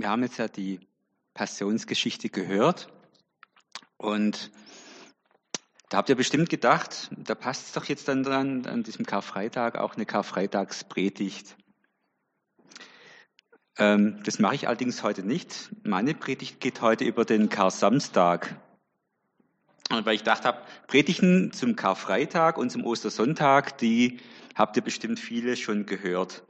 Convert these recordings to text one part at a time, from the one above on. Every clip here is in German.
wir haben jetzt ja die Passionsgeschichte gehört und da habt ihr bestimmt gedacht, da passt es doch jetzt dann dran, an diesem Karfreitag auch eine Karfreitagspredigt. Ähm, das mache ich allerdings heute nicht. Meine Predigt geht heute über den Kar-Samstag. Weil ich gedacht habe, Predigten zum Karfreitag und zum Ostersonntag, die habt ihr bestimmt viele schon gehört.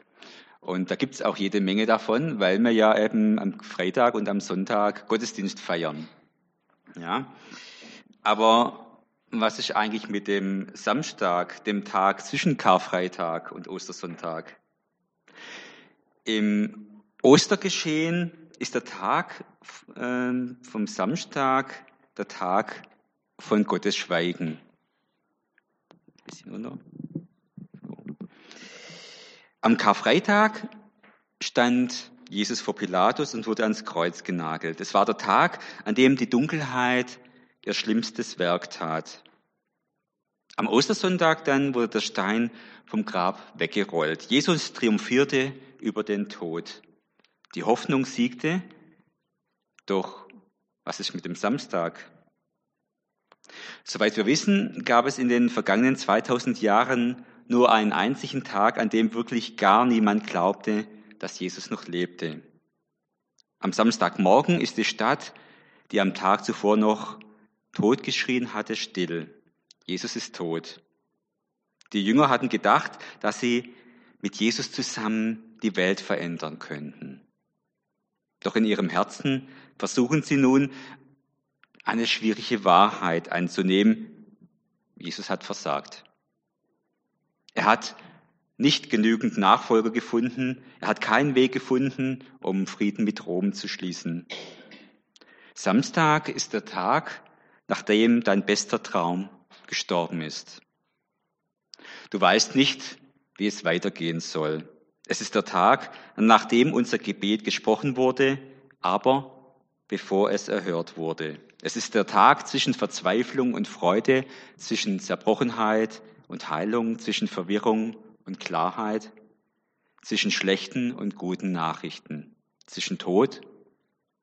Und da gibt es auch jede Menge davon, weil wir ja eben am Freitag und am Sonntag Gottesdienst feiern. Ja. Aber was ist eigentlich mit dem Samstag, dem Tag zwischen Karfreitag und Ostersonntag? Im Ostergeschehen ist der Tag äh, vom Samstag der Tag von Gottes Schweigen. Bisschen unter. Am Karfreitag stand Jesus vor Pilatus und wurde ans Kreuz genagelt. Es war der Tag, an dem die Dunkelheit ihr schlimmstes Werk tat. Am Ostersonntag dann wurde der Stein vom Grab weggerollt. Jesus triumphierte über den Tod. Die Hoffnung siegte. Doch was ist mit dem Samstag? Soweit wir wissen, gab es in den vergangenen 2000 Jahren nur einen einzigen Tag, an dem wirklich gar niemand glaubte, dass Jesus noch lebte. Am Samstagmorgen ist die Stadt, die am Tag zuvor noch totgeschrien hatte, still. Jesus ist tot. Die Jünger hatten gedacht, dass sie mit Jesus zusammen die Welt verändern könnten. Doch in ihrem Herzen versuchen sie nun, eine schwierige Wahrheit anzunehmen. Jesus hat versagt. Er hat nicht genügend Nachfolger gefunden. Er hat keinen Weg gefunden, um Frieden mit Rom zu schließen. Samstag ist der Tag, nachdem dein bester Traum gestorben ist. Du weißt nicht, wie es weitergehen soll. Es ist der Tag, nachdem unser Gebet gesprochen wurde, aber bevor es erhört wurde. Es ist der Tag zwischen Verzweiflung und Freude, zwischen Zerbrochenheit und Heilung, zwischen Verwirrung und Klarheit, zwischen schlechten und guten Nachrichten, zwischen Tod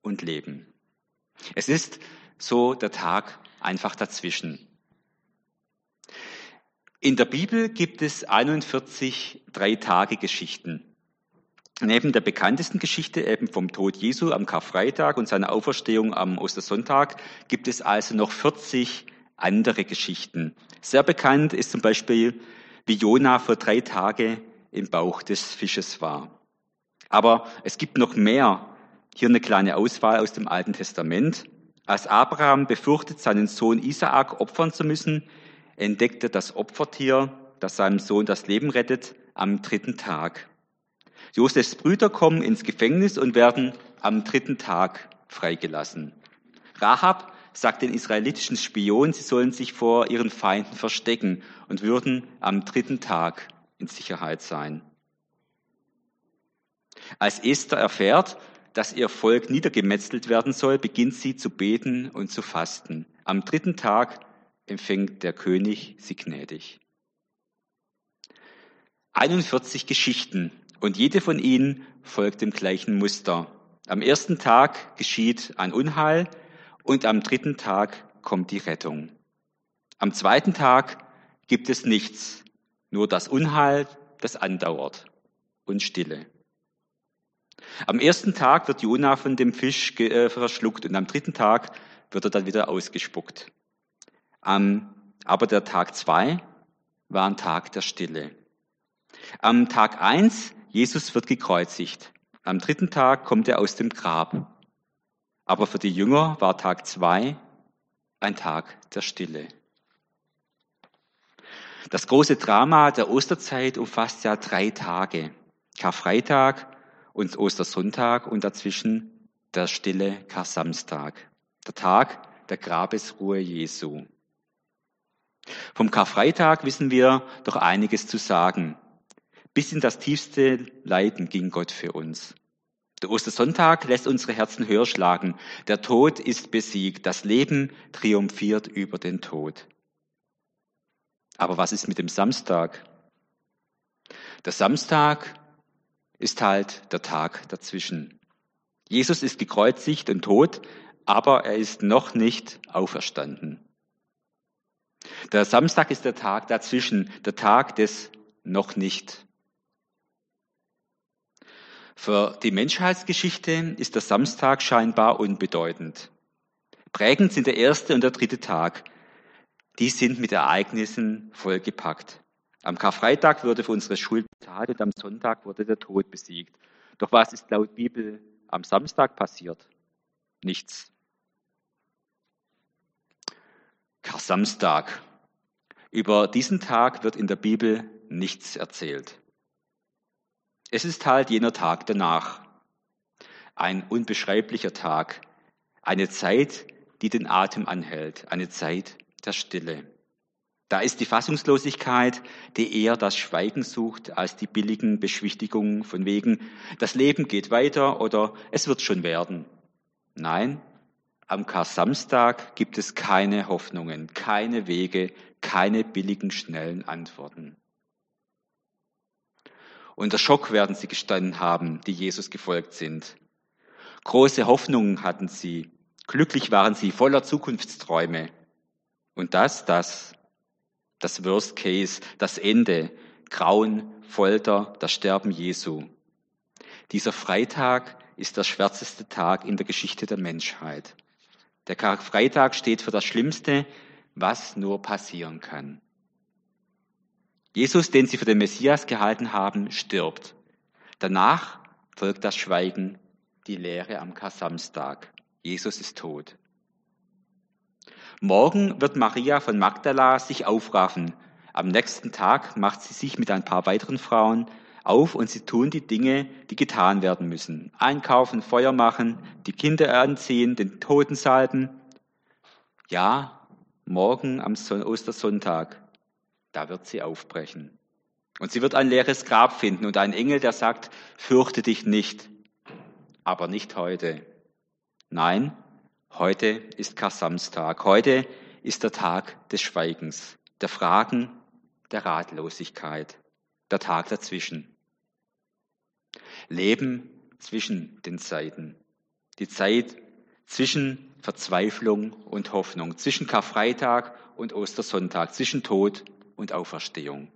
und Leben. Es ist so der Tag einfach dazwischen. In der Bibel gibt es 41 Drei-Tage-Geschichten. Neben der bekanntesten Geschichte eben vom Tod Jesu am Karfreitag und seiner Auferstehung am Ostersonntag gibt es also noch 40 andere Geschichten. Sehr bekannt ist zum Beispiel, wie Jona für drei Tage im Bauch des Fisches war. Aber es gibt noch mehr. Hier eine kleine Auswahl aus dem Alten Testament. Als Abraham befürchtet, seinen Sohn Isaak opfern zu müssen, entdeckt er das Opfertier, das seinem Sohn das Leben rettet, am dritten Tag. Josefs Brüder kommen ins Gefängnis und werden am dritten Tag freigelassen. Rahab sagt den israelitischen Spionen, sie sollen sich vor ihren Feinden verstecken und würden am dritten Tag in Sicherheit sein. Als Esther erfährt, dass ihr Volk niedergemetzelt werden soll, beginnt sie zu beten und zu fasten. Am dritten Tag empfängt der König sie gnädig. 41 Geschichten und jede von ihnen folgt dem gleichen Muster. Am ersten Tag geschieht ein Unheil und am dritten Tag kommt die Rettung. Am zweiten Tag gibt es nichts, nur das Unheil, das andauert und Stille. Am ersten Tag wird Jona von dem Fisch äh, verschluckt und am dritten Tag wird er dann wieder ausgespuckt. aber der Tag zwei war ein Tag der Stille. Am Tag eins Jesus wird gekreuzigt. Am dritten Tag kommt er aus dem Grab. Aber für die Jünger war Tag zwei ein Tag der Stille. Das große Drama der Osterzeit umfasst ja drei Tage. Karfreitag und Ostersonntag und dazwischen der stille Kar-Samstag. Der Tag der Grabesruhe Jesu. Vom Karfreitag wissen wir doch einiges zu sagen. Bis in das tiefste Leiden ging Gott für uns. Der Ostersonntag lässt unsere Herzen höher schlagen. Der Tod ist besiegt. Das Leben triumphiert über den Tod. Aber was ist mit dem Samstag? Der Samstag ist halt der Tag dazwischen. Jesus ist gekreuzigt und tot, aber er ist noch nicht auferstanden. Der Samstag ist der Tag dazwischen, der Tag des noch nicht. Für die Menschheitsgeschichte ist der Samstag scheinbar unbedeutend. Prägend sind der erste und der dritte Tag. Die sind mit Ereignissen vollgepackt. Am Karfreitag wurde für unsere Schuld bezahlt und am Sonntag wurde der Tod besiegt. Doch was ist laut Bibel am Samstag passiert? Nichts. Kar-Samstag. Über diesen Tag wird in der Bibel nichts erzählt. Es ist halt jener Tag danach. Ein unbeschreiblicher Tag. Eine Zeit, die den Atem anhält. Eine Zeit der Stille. Da ist die Fassungslosigkeit, die eher das Schweigen sucht als die billigen Beschwichtigungen von wegen, das Leben geht weiter oder es wird schon werden. Nein, am Kar-Samstag gibt es keine Hoffnungen, keine Wege, keine billigen, schnellen Antworten. Unter Schock werden sie gestanden haben, die Jesus gefolgt sind. Große Hoffnungen hatten sie. Glücklich waren sie, voller Zukunftsträume. Und das, das, das Worst Case, das Ende, Grauen, Folter, das Sterben Jesu. Dieser Freitag ist der schwärzeste Tag in der Geschichte der Menschheit. Der Karfreitag steht für das Schlimmste, was nur passieren kann. Jesus, den sie für den Messias gehalten haben, stirbt. Danach folgt das Schweigen, die Lehre am Kasamstag. Jesus ist tot. Morgen wird Maria von Magdala sich aufraffen. Am nächsten Tag macht sie sich mit ein paar weiteren Frauen auf und sie tun die Dinge, die getan werden müssen. Einkaufen, Feuer machen, die Kinder anziehen, den Toten salben. Ja, morgen am Ostersonntag da wird sie aufbrechen. Und sie wird ein leeres Grab finden und einen Engel, der sagt, fürchte dich nicht, aber nicht heute. Nein, heute ist Kasamstag. Heute ist der Tag des Schweigens, der Fragen, der Ratlosigkeit, der Tag dazwischen. Leben zwischen den Zeiten. Die Zeit zwischen Verzweiflung und Hoffnung, zwischen Karfreitag und Ostersonntag, zwischen Tod und Auferstehung.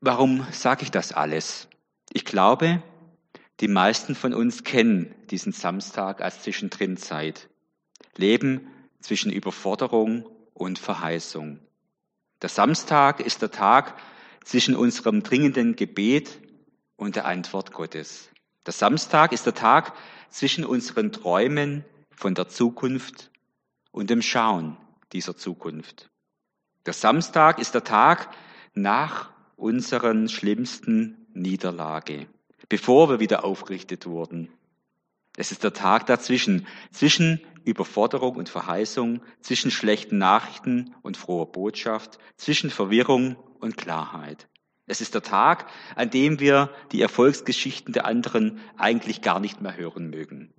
Warum sage ich das alles? Ich glaube, die meisten von uns kennen diesen Samstag als Zwischendrinzeit, leben zwischen Überforderung und Verheißung. Der Samstag ist der Tag zwischen unserem dringenden Gebet und der Antwort Gottes. Der Samstag ist der Tag zwischen unseren Träumen von der Zukunft und dem Schauen dieser Zukunft. Der Samstag ist der Tag nach unseren schlimmsten Niederlage, bevor wir wieder aufgerichtet wurden. Es ist der Tag dazwischen, zwischen Überforderung und Verheißung, zwischen schlechten Nachrichten und froher Botschaft, zwischen Verwirrung und Klarheit. Es ist der Tag, an dem wir die Erfolgsgeschichten der anderen eigentlich gar nicht mehr hören mögen.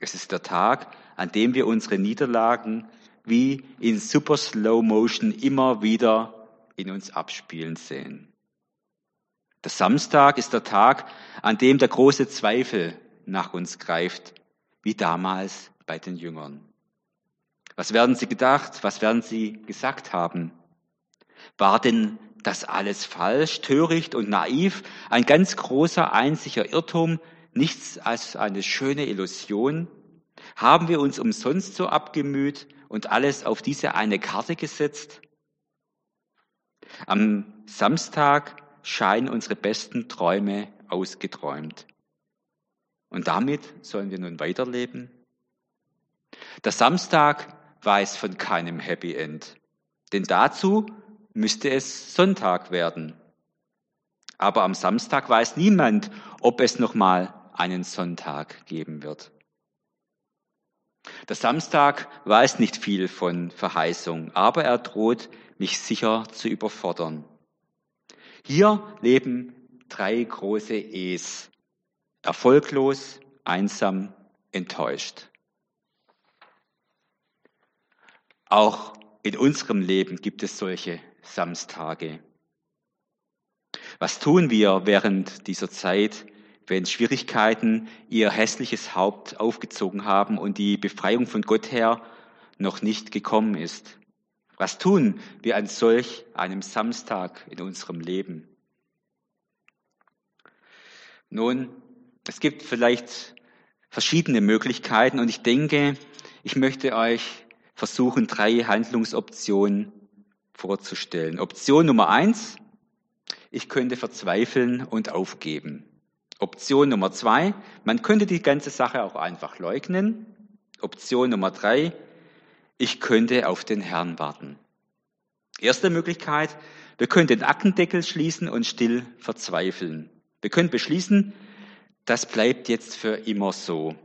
Es ist der Tag, an dem wir unsere Niederlagen wie in super Slow Motion immer wieder in uns abspielen sehen. Der Samstag ist der Tag, an dem der große Zweifel nach uns greift, wie damals bei den Jüngern. Was werden sie gedacht? Was werden sie gesagt haben? War denn das alles falsch, töricht und naiv, ein ganz großer, einziger Irrtum, nichts als eine schöne Illusion? Haben wir uns umsonst so abgemüht und alles auf diese eine Karte gesetzt? Am Samstag scheinen unsere besten Träume ausgeträumt. Und damit sollen wir nun weiterleben? Der Samstag weiß von keinem Happy End, denn dazu müsste es Sonntag werden. Aber am Samstag weiß niemand, ob es nochmal einen Sonntag geben wird. Der Samstag weiß nicht viel von Verheißung, aber er droht, mich sicher zu überfordern. Hier leben drei große E's. Erfolglos, einsam, enttäuscht. Auch in unserem Leben gibt es solche Samstage. Was tun wir während dieser Zeit, wenn Schwierigkeiten ihr hässliches Haupt aufgezogen haben und die Befreiung von Gott her noch nicht gekommen ist? Was tun wir an solch einem Samstag in unserem Leben? Nun, es gibt vielleicht verschiedene Möglichkeiten und ich denke, ich möchte euch versuchen, drei Handlungsoptionen vorzustellen. Option Nummer eins, ich könnte verzweifeln und aufgeben. Option Nummer zwei, man könnte die ganze Sache auch einfach leugnen. Option Nummer drei, ich könnte auf den Herrn warten. Erste Möglichkeit, wir können den Aktendeckel schließen und still verzweifeln. Wir können beschließen, das bleibt jetzt für immer so.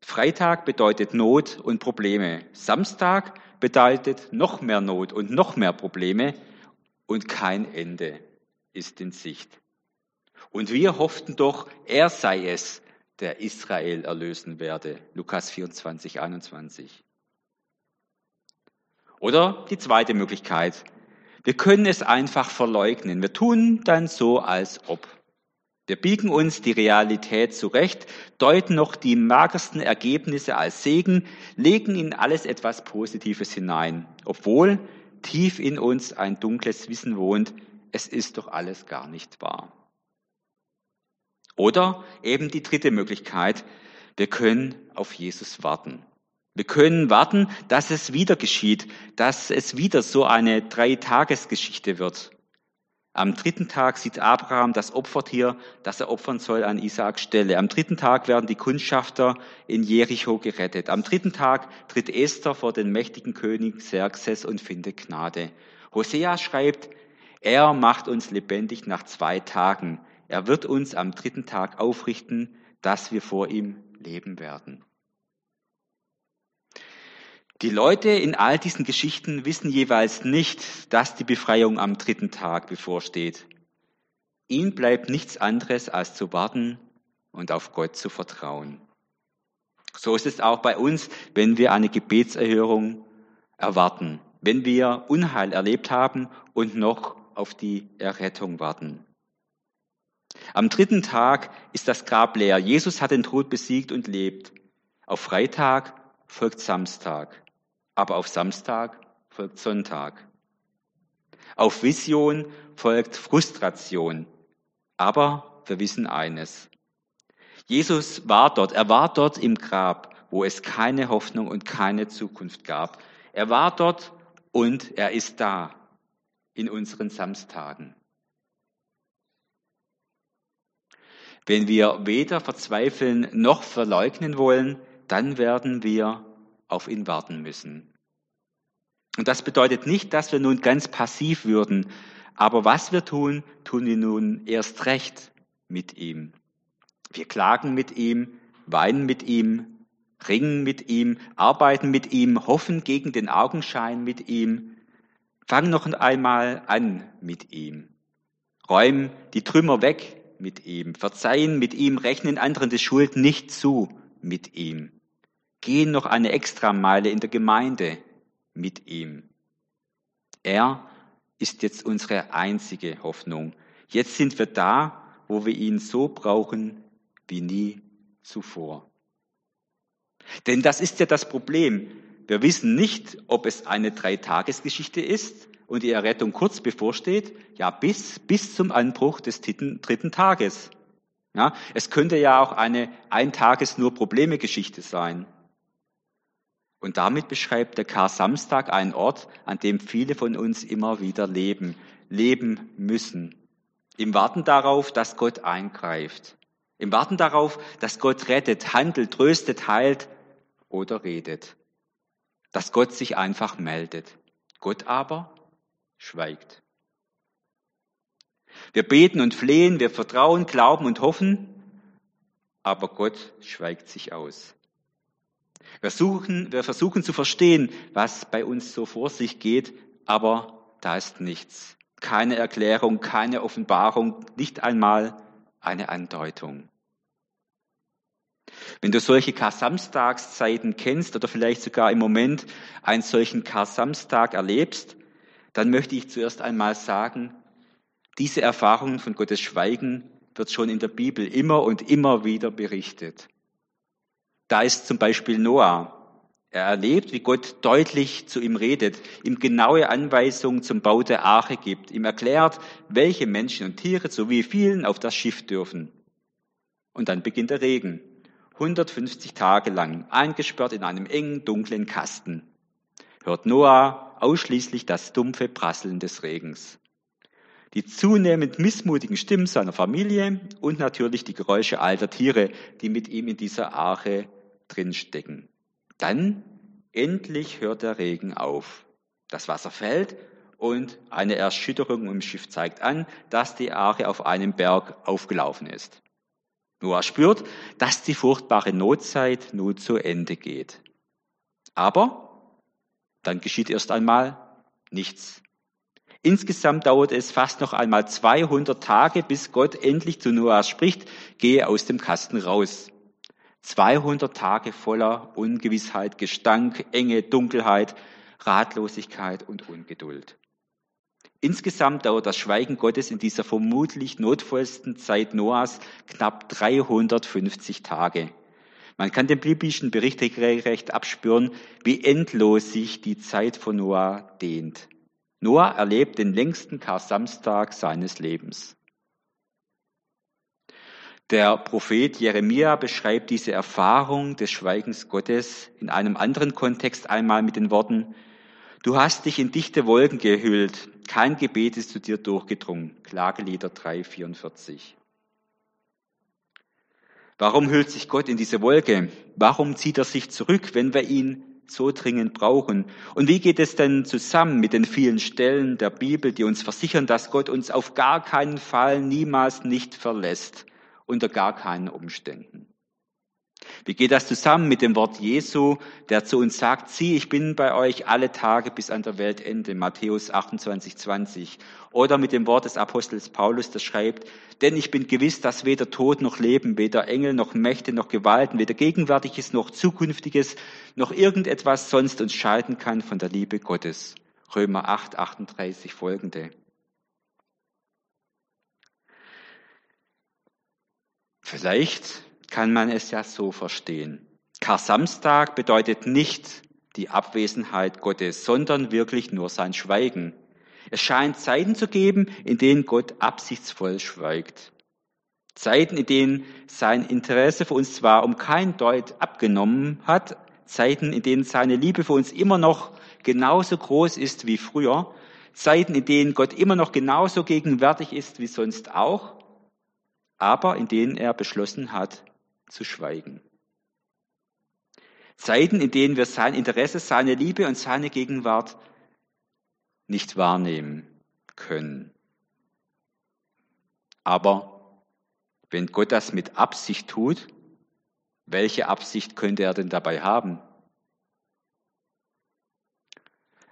Freitag bedeutet Not und Probleme. Samstag bedeutet noch mehr Not und noch mehr Probleme und kein Ende ist in Sicht. Und wir hofften doch, er sei es, der Israel erlösen werde. Lukas 24, 21. Oder die zweite Möglichkeit. Wir können es einfach verleugnen. Wir tun dann so, als ob. Wir biegen uns die Realität zurecht, deuten noch die magersten Ergebnisse als Segen, legen in alles etwas Positives hinein, obwohl tief in uns ein dunkles Wissen wohnt, es ist doch alles gar nicht wahr. Oder eben die dritte Möglichkeit, wir können auf Jesus warten. Wir können warten, dass es wieder geschieht, dass es wieder so eine Dreitagesgeschichte wird. Am dritten Tag sieht Abraham das Opfertier, das er opfern soll, an Isaaks Stelle. Am dritten Tag werden die Kundschafter in Jericho gerettet. Am dritten Tag tritt Esther vor den mächtigen König Xerxes und findet Gnade. Hosea schreibt, er macht uns lebendig nach zwei Tagen. Er wird uns am dritten Tag aufrichten, dass wir vor ihm leben werden. Die Leute in all diesen Geschichten wissen jeweils nicht, dass die Befreiung am dritten Tag bevorsteht. Ihnen bleibt nichts anderes, als zu warten und auf Gott zu vertrauen. So ist es auch bei uns, wenn wir eine Gebetserhörung erwarten, wenn wir Unheil erlebt haben und noch auf die Errettung warten. Am dritten Tag ist das Grab leer. Jesus hat den Tod besiegt und lebt. Auf Freitag folgt Samstag, aber auf Samstag folgt Sonntag. Auf Vision folgt Frustration, aber wir wissen eines. Jesus war dort, er war dort im Grab, wo es keine Hoffnung und keine Zukunft gab. Er war dort und er ist da in unseren Samstagen. Wenn wir weder verzweifeln noch verleugnen wollen, dann werden wir auf ihn warten müssen. Und das bedeutet nicht, dass wir nun ganz passiv würden, aber was wir tun, tun wir nun erst recht mit ihm. Wir klagen mit ihm, weinen mit ihm, ringen mit ihm, arbeiten mit ihm, hoffen gegen den Augenschein mit ihm, fangen noch einmal an mit ihm, räumen die Trümmer weg mit ihm, verzeihen mit ihm, rechnen anderen die Schuld nicht zu mit ihm, gehen noch eine Extrameile in der Gemeinde mit ihm. Er ist jetzt unsere einzige Hoffnung. Jetzt sind wir da, wo wir ihn so brauchen wie nie zuvor. Denn das ist ja das Problem. Wir wissen nicht, ob es eine Dreitagesgeschichte ist und die Errettung kurz bevorsteht, ja, bis, bis zum Anbruch des dritten, dritten Tages. Ja, es könnte ja auch eine Eintages nur Probleme Geschichte sein. Und damit beschreibt der Kar Samstag einen Ort, an dem viele von uns immer wieder leben, leben müssen. Im Warten darauf, dass Gott eingreift. Im Warten darauf, dass Gott rettet, handelt, tröstet, heilt oder redet. Dass Gott sich einfach meldet. Gott aber schweigt. Wir beten und flehen, wir vertrauen, glauben und hoffen, aber Gott schweigt sich aus. Wir, suchen, wir versuchen zu verstehen, was bei uns so vor sich geht, aber da ist nichts. Keine Erklärung, keine Offenbarung, nicht einmal eine Andeutung. Wenn du solche Kar-Samstagszeiten kennst oder vielleicht sogar im Moment einen solchen Kar-Samstag erlebst, dann möchte ich zuerst einmal sagen, Diese Erfahrung von Gottes Schweigen wird schon in der Bibel immer und immer wieder berichtet. Da ist zum Beispiel Noah. Er erlebt, wie Gott deutlich zu ihm redet, ihm genaue Anweisungen zum Bau der Arche gibt, ihm erklärt, welche Menschen und Tiere sowie vielen auf das Schiff dürfen. Und dann beginnt der Regen. 150 Tage lang, eingesperrt in einem engen, dunklen Kasten, hört Noah ausschließlich das dumpfe Prasseln des Regens. Die zunehmend missmutigen Stimmen seiner Familie und natürlich die Geräusche alter Tiere, die mit ihm in dieser Arche drinstecken. Dann endlich hört der Regen auf. Das Wasser fällt und eine Erschütterung im Schiff zeigt an, dass die Arche auf einem Berg aufgelaufen ist. Noah spürt, dass die furchtbare Notzeit nun zu Ende geht. Aber dann geschieht erst einmal nichts. Insgesamt dauert es fast noch einmal 200 Tage, bis Gott endlich zu Noah spricht, gehe aus dem Kasten raus. 200 Tage voller Ungewissheit, Gestank, Enge, Dunkelheit, Ratlosigkeit und Ungeduld. Insgesamt dauert das Schweigen Gottes in dieser vermutlich notvollsten Zeit Noahs knapp 350 Tage. Man kann dem biblischen Bericht recht abspüren, wie endlos sich die Zeit von Noah dehnt. Noah erlebt den längsten Kar-Samstag seines Lebens. Der Prophet Jeremia beschreibt diese Erfahrung des Schweigens Gottes in einem anderen Kontext einmal mit den Worten, Du hast dich in dichte Wolken gehüllt, kein Gebet ist zu dir durchgedrungen. Klagelieder 3,44. Warum hüllt sich Gott in diese Wolke? Warum zieht er sich zurück, wenn wir ihn so dringend brauchen? Und wie geht es denn zusammen mit den vielen Stellen der Bibel, die uns versichern, dass Gott uns auf gar keinen Fall niemals nicht verlässt, unter gar keinen Umständen? Wie geht das zusammen mit dem Wort Jesu, der zu uns sagt, sieh, ich bin bei euch alle Tage bis an der Weltende, Matthäus 28, 20. Oder mit dem Wort des Apostels Paulus, der schreibt, denn ich bin gewiss, dass weder Tod noch Leben, weder Engel noch Mächte noch Gewalten, weder Gegenwärtiges noch Zukünftiges, noch irgendetwas sonst uns scheiden kann von der Liebe Gottes. Römer 8, 38 folgende. Vielleicht kann man es ja so verstehen. Kar-Samstag bedeutet nicht die Abwesenheit Gottes, sondern wirklich nur sein Schweigen. Es scheint Zeiten zu geben, in denen Gott absichtsvoll schweigt. Zeiten, in denen sein Interesse für uns zwar um kein Deut abgenommen hat, Zeiten, in denen seine Liebe für uns immer noch genauso groß ist wie früher, Zeiten, in denen Gott immer noch genauso gegenwärtig ist wie sonst auch, aber in denen er beschlossen hat, zu schweigen. Zeiten, in denen wir sein Interesse, seine Liebe und seine Gegenwart nicht wahrnehmen können. Aber wenn Gott das mit Absicht tut, welche Absicht könnte er denn dabei haben?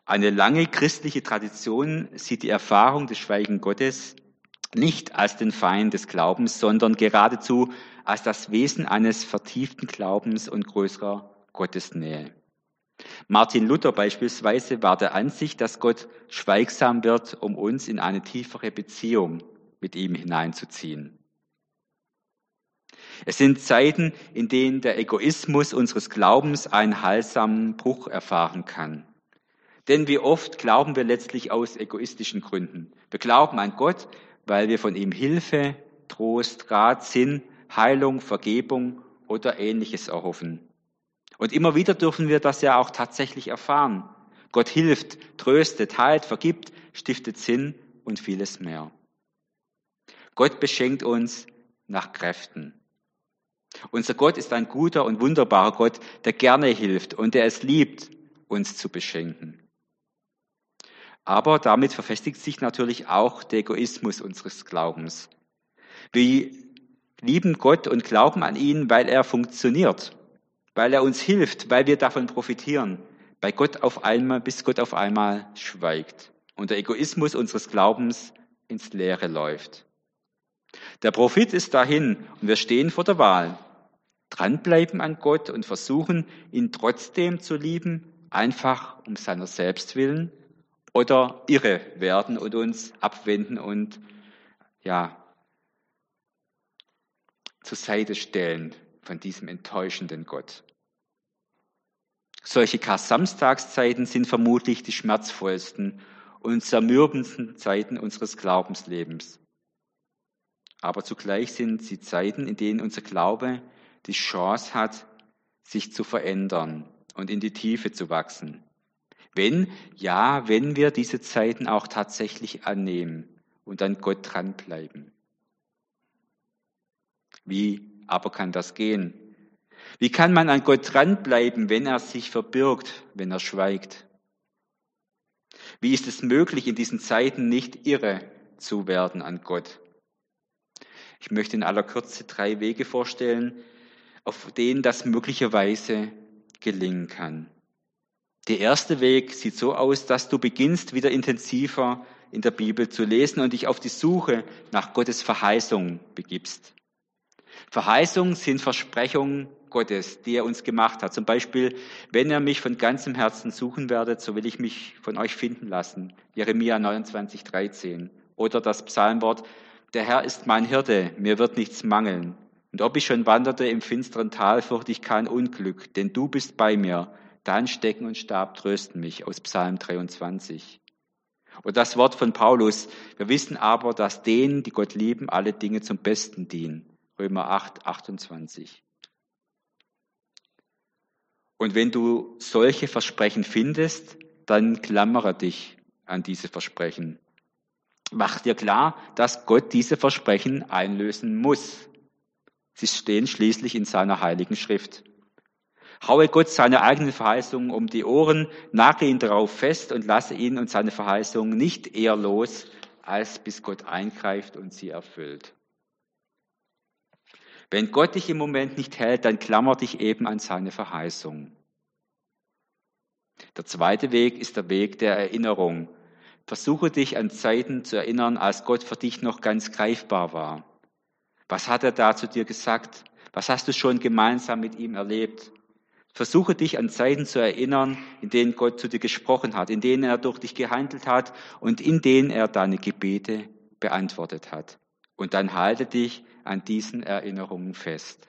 Eine lange christliche Tradition sieht die Erfahrung des Schweigen Gottes nicht als den Feind des Glaubens, sondern geradezu als das Wesen eines vertieften Glaubens und größerer Gottesnähe. Martin Luther beispielsweise war der Ansicht, dass Gott schweigsam wird, um uns in eine tiefere Beziehung mit ihm hineinzuziehen. Es sind Zeiten, in denen der Egoismus unseres Glaubens einen heilsamen Bruch erfahren kann. Denn wie oft glauben wir letztlich aus egoistischen Gründen. Wir glauben an Gott, weil wir von ihm Hilfe, Trost, Rat, Sinn Heilung, Vergebung oder ähnliches erhoffen. Und immer wieder dürfen wir das ja auch tatsächlich erfahren. Gott hilft, tröstet, heilt, vergibt, stiftet Sinn und vieles mehr. Gott beschenkt uns nach Kräften. Unser Gott ist ein guter und wunderbarer Gott, der gerne hilft und der es liebt, uns zu beschenken. Aber damit verfestigt sich natürlich auch der Egoismus unseres Glaubens. Wie lieben Gott und glauben an ihn, weil er funktioniert, weil er uns hilft, weil wir davon profitieren, bei Gott auf einmal, bis Gott auf einmal schweigt und der Egoismus unseres Glaubens ins Leere läuft. Der Profit ist dahin und wir stehen vor der Wahl. Dranbleiben an Gott und versuchen, ihn trotzdem zu lieben, einfach um seiner selbst willen, oder irre werden und uns abwenden und ja, zur Seite stellen von diesem enttäuschenden Gott. Solche Kar-Samstagszeiten sind vermutlich die schmerzvollsten und zermürbendsten Zeiten unseres Glaubenslebens. Aber zugleich sind sie Zeiten, in denen unser Glaube die Chance hat, sich zu verändern und in die Tiefe zu wachsen. Wenn, ja, wenn wir diese Zeiten auch tatsächlich annehmen und an Gott dranbleiben. Wie aber kann das gehen? Wie kann man an Gott dranbleiben, wenn er sich verbirgt, wenn er schweigt? Wie ist es möglich, in diesen Zeiten nicht irre zu werden an Gott? Ich möchte in aller Kürze drei Wege vorstellen, auf denen das möglicherweise gelingen kann. Der erste Weg sieht so aus, dass du beginnst, wieder intensiver in der Bibel zu lesen und dich auf die Suche nach Gottes Verheißung begibst. Verheißungen sind Versprechungen Gottes, die er uns gemacht hat. Zum Beispiel, wenn er mich von ganzem Herzen suchen werdet, so will ich mich von euch finden lassen. Jeremia 29, 13. Oder das Psalmwort, der Herr ist mein Hirte, mir wird nichts mangeln. Und ob ich schon wanderte im finsteren Tal, fürchte ich kein Unglück, denn du bist bei mir. Dein Stecken und Stab trösten mich aus Psalm 23. Und das Wort von Paulus, wir wissen aber, dass denen, die Gott lieben, alle Dinge zum Besten dienen. Römer 8, 28. Und wenn du solche Versprechen findest, dann klammere dich an diese Versprechen. Mach dir klar, dass Gott diese Versprechen einlösen muss. Sie stehen schließlich in seiner heiligen Schrift. Haue Gott seine eigenen Verheißungen um die Ohren, nagel ihn darauf fest und lasse ihn und seine Verheißungen nicht eher los, als bis Gott eingreift und sie erfüllt. Wenn Gott dich im Moment nicht hält, dann klammer dich eben an seine Verheißung. Der zweite Weg ist der Weg der Erinnerung. Versuche dich an Zeiten zu erinnern, als Gott für dich noch ganz greifbar war. Was hat er da zu dir gesagt? Was hast du schon gemeinsam mit ihm erlebt? Versuche dich an Zeiten zu erinnern, in denen Gott zu dir gesprochen hat, in denen er durch dich gehandelt hat und in denen er deine Gebete beantwortet hat. Und dann halte dich an diesen Erinnerungen fest.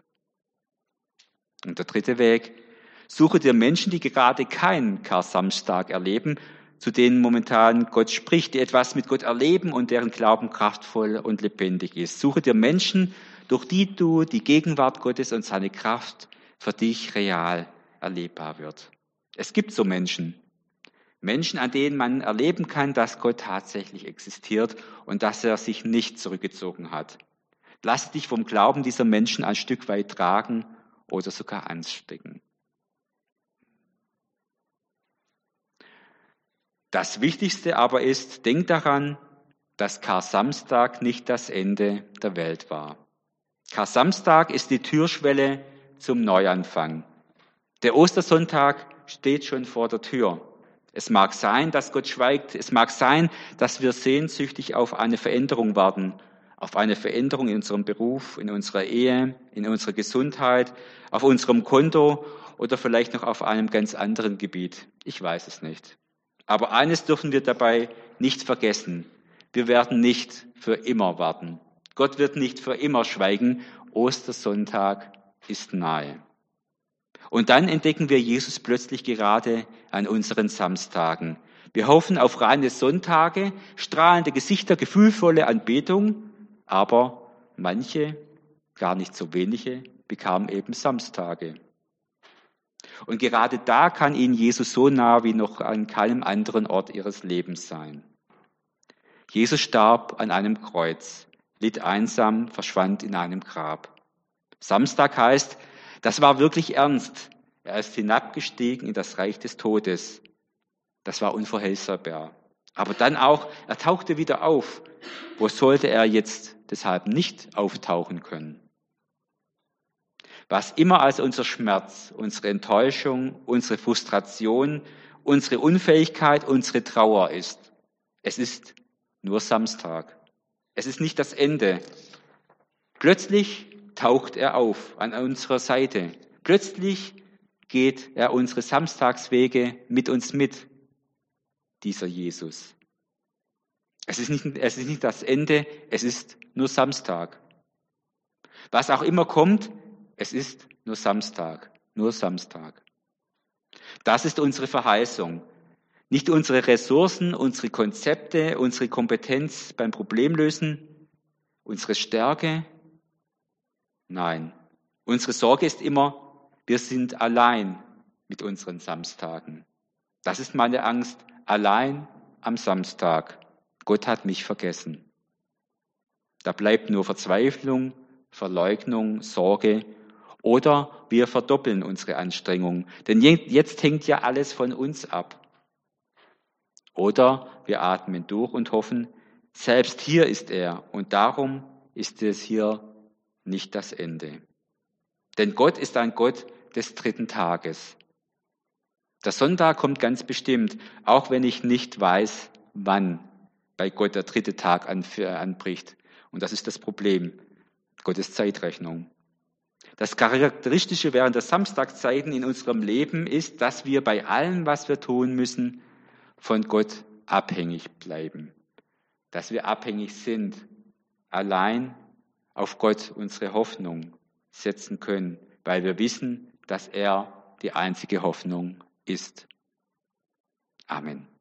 Und der dritte Weg, suche dir Menschen, die gerade keinen Kar-Samstag erleben, zu denen momentan Gott spricht, die etwas mit Gott erleben und deren Glauben kraftvoll und lebendig ist. Suche dir Menschen, durch die du die Gegenwart Gottes und seine Kraft für dich real erlebbar wird. Es gibt so Menschen. Menschen, an denen man erleben kann, dass Gott tatsächlich existiert und dass er sich nicht zurückgezogen hat. Lass dich vom Glauben dieser Menschen ein Stück weit tragen oder sogar anstecken. Das Wichtigste aber ist, denk daran, dass Kar-Samstag nicht das Ende der Welt war. Kar-Samstag ist die Türschwelle zum Neuanfang. Der Ostersonntag steht schon vor der Tür. Es mag sein, dass Gott schweigt. Es mag sein, dass wir sehnsüchtig auf eine Veränderung warten auf eine Veränderung in unserem Beruf, in unserer Ehe, in unserer Gesundheit, auf unserem Konto oder vielleicht noch auf einem ganz anderen Gebiet. Ich weiß es nicht. Aber eines dürfen wir dabei nicht vergessen. Wir werden nicht für immer warten. Gott wird nicht für immer schweigen. Ostersonntag ist nahe. Und dann entdecken wir Jesus plötzlich gerade an unseren Samstagen. Wir hoffen auf reine Sonntage, strahlende Gesichter, gefühlvolle Anbetung aber manche, gar nicht so wenige, bekamen eben Samstage. Und gerade da kann ihnen Jesus so nah wie noch an keinem anderen Ort ihres Lebens sein. Jesus starb an einem Kreuz, litt einsam, verschwand in einem Grab. Samstag heißt, das war wirklich ernst. Er ist hinabgestiegen in das Reich des Todes. Das war unvorhersehbar. Aber dann auch, er tauchte wieder auf. Wo sollte er jetzt deshalb nicht auftauchen können? Was immer als unser Schmerz, unsere Enttäuschung, unsere Frustration, unsere Unfähigkeit, unsere Trauer ist, es ist nur Samstag. Es ist nicht das Ende. Plötzlich taucht er auf an unserer Seite. Plötzlich geht er unsere Samstagswege mit uns mit dieser Jesus. Es ist nicht, es ist nicht das Ende, es ist nur Samstag. Was auch immer kommt, es ist nur Samstag, nur Samstag. Das ist unsere Verheißung. Nicht unsere Ressourcen, unsere Konzepte, unsere Kompetenz beim Problemlösen, unsere Stärke. Nein, unsere Sorge ist immer, wir sind allein mit unseren Samstagen. Das ist meine Angst, allein am Samstag. Gott hat mich vergessen. Da bleibt nur Verzweiflung, Verleugnung, Sorge oder wir verdoppeln unsere Anstrengung. Denn jetzt hängt ja alles von uns ab. Oder wir atmen durch und hoffen, selbst hier ist er und darum ist es hier nicht das Ende. Denn Gott ist ein Gott des dritten Tages. Der Sonntag kommt ganz bestimmt, auch wenn ich nicht weiß, wann bei Gott der dritte Tag anbricht. Und das ist das Problem, Gottes Zeitrechnung. Das Charakteristische während der Samstagszeiten in unserem Leben ist, dass wir bei allem, was wir tun müssen, von Gott abhängig bleiben. Dass wir abhängig sind, allein auf Gott unsere Hoffnung setzen können, weil wir wissen, dass er die einzige Hoffnung ist. Amen.